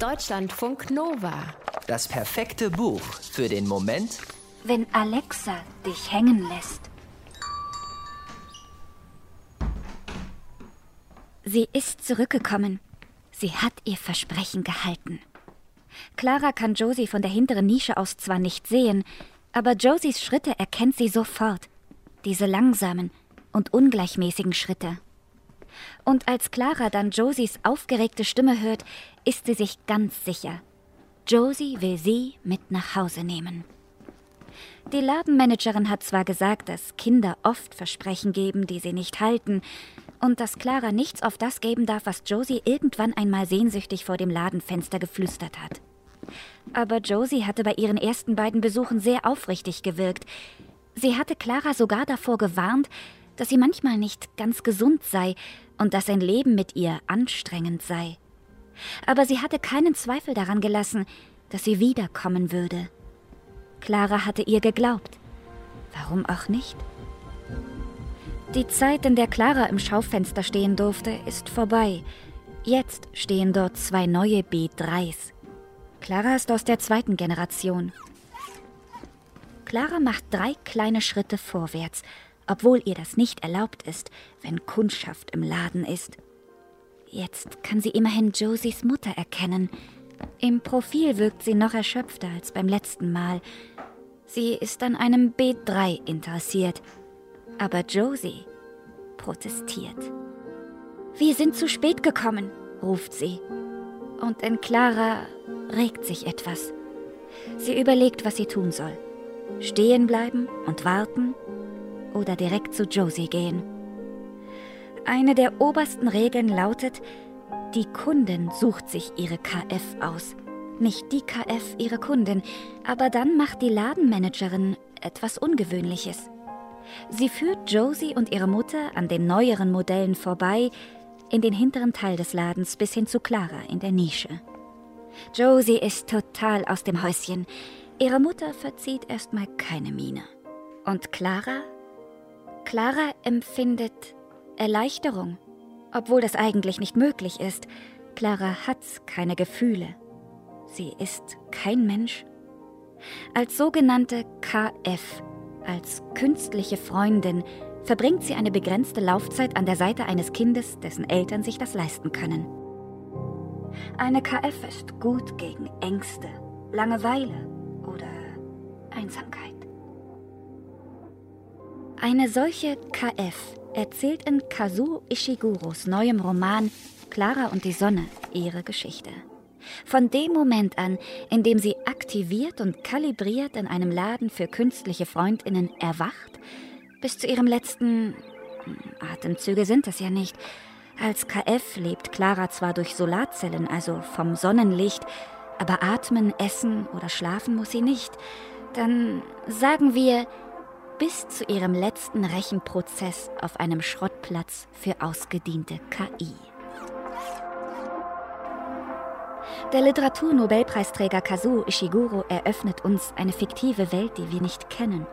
Deutschlandfunk Nova. Das perfekte Buch für den Moment, wenn Alexa dich hängen lässt. Sie ist zurückgekommen. Sie hat ihr Versprechen gehalten. Clara kann Josie von der hinteren Nische aus zwar nicht sehen, aber Josies Schritte erkennt sie sofort. Diese langsamen und ungleichmäßigen Schritte. Und als Clara dann Josies aufgeregte Stimme hört, ist sie sich ganz sicher. Josie will sie mit nach Hause nehmen. Die Ladenmanagerin hat zwar gesagt, dass Kinder oft Versprechen geben, die sie nicht halten, und dass Clara nichts auf das geben darf, was Josie irgendwann einmal sehnsüchtig vor dem Ladenfenster geflüstert hat. Aber Josie hatte bei ihren ersten beiden Besuchen sehr aufrichtig gewirkt. Sie hatte Clara sogar davor gewarnt, dass sie manchmal nicht ganz gesund sei und dass ein Leben mit ihr anstrengend sei. Aber sie hatte keinen Zweifel daran gelassen, dass sie wiederkommen würde. Clara hatte ihr geglaubt. Warum auch nicht? Die Zeit, in der Clara im Schaufenster stehen durfte, ist vorbei. Jetzt stehen dort zwei neue B3s. Clara ist aus der zweiten Generation. Clara macht drei kleine Schritte vorwärts, obwohl ihr das nicht erlaubt ist, wenn Kundschaft im Laden ist. Jetzt kann sie immerhin Josies Mutter erkennen. Im Profil wirkt sie noch erschöpfter als beim letzten Mal. Sie ist an einem B3 interessiert. Aber Josie protestiert. Wir sind zu spät gekommen, ruft sie. Und in Clara regt sich etwas. Sie überlegt, was sie tun soll. Stehen bleiben und warten oder direkt zu Josie gehen. Eine der obersten Regeln lautet, die Kundin sucht sich ihre KF aus. Nicht die KF ihre Kundin, aber dann macht die Ladenmanagerin etwas Ungewöhnliches. Sie führt Josie und ihre Mutter an den neueren Modellen vorbei in den hinteren Teil des Ladens bis hin zu Clara in der Nische. Josie ist total aus dem Häuschen. Ihre Mutter verzieht erstmal keine Miene. Und Clara? Clara empfindet Erleichterung, obwohl das eigentlich nicht möglich ist. Clara hat keine Gefühle. Sie ist kein Mensch. Als sogenannte KF, als künstliche Freundin, verbringt sie eine begrenzte Laufzeit an der Seite eines Kindes, dessen Eltern sich das leisten können. Eine KF ist gut gegen Ängste, Langeweile oder Einsamkeit. Eine solche KF erzählt in Kazuo Ishiguros neuem Roman Clara und die Sonne ihre Geschichte. Von dem Moment an, in dem sie aktiviert und kalibriert in einem Laden für künstliche Freundinnen erwacht, bis zu ihrem letzten hm, Atemzüge sind es ja nicht. Als KF lebt Clara zwar durch Solarzellen, also vom Sonnenlicht, aber atmen, essen oder schlafen muss sie nicht. Dann sagen wir, bis zu ihrem letzten Rechenprozess auf einem Schrottplatz für ausgediente KI. Der Literaturnobelpreisträger Kazuo Ishiguro eröffnet uns eine fiktive Welt, die wir nicht kennen.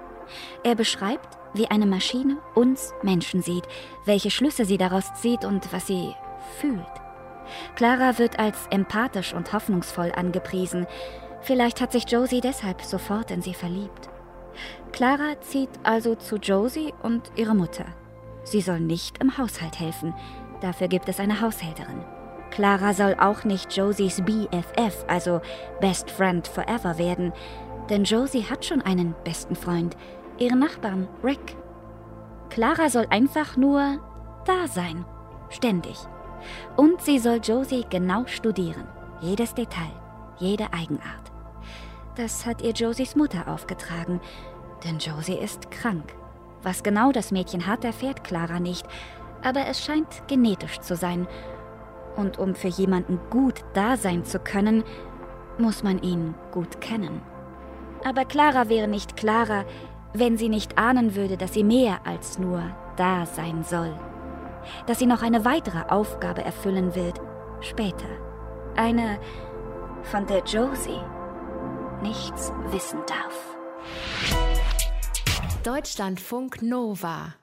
Er beschreibt, wie eine Maschine uns Menschen sieht, welche Schlüsse sie daraus zieht und was sie fühlt. Clara wird als empathisch und hoffnungsvoll angepriesen. Vielleicht hat sich Josie deshalb sofort in sie verliebt. Clara zieht also zu Josie und ihrer Mutter. Sie soll nicht im Haushalt helfen, dafür gibt es eine Haushälterin. Clara soll auch nicht Josies BFF, also Best Friend Forever werden, denn Josie hat schon einen besten Freund, ihren Nachbarn Rick. Clara soll einfach nur da sein, ständig. Und sie soll Josie genau studieren, jedes Detail, jede Eigenart. Das hat ihr Josies Mutter aufgetragen, denn Josie ist krank. Was genau das Mädchen hat, erfährt Clara nicht, aber es scheint genetisch zu sein. Und um für jemanden gut da sein zu können, muss man ihn gut kennen. Aber Clara wäre nicht Clara, wenn sie nicht ahnen würde, dass sie mehr als nur da sein soll. Dass sie noch eine weitere Aufgabe erfüllen wird, später. Eine, von der Josie nichts wissen darf. Deutschlandfunk Nova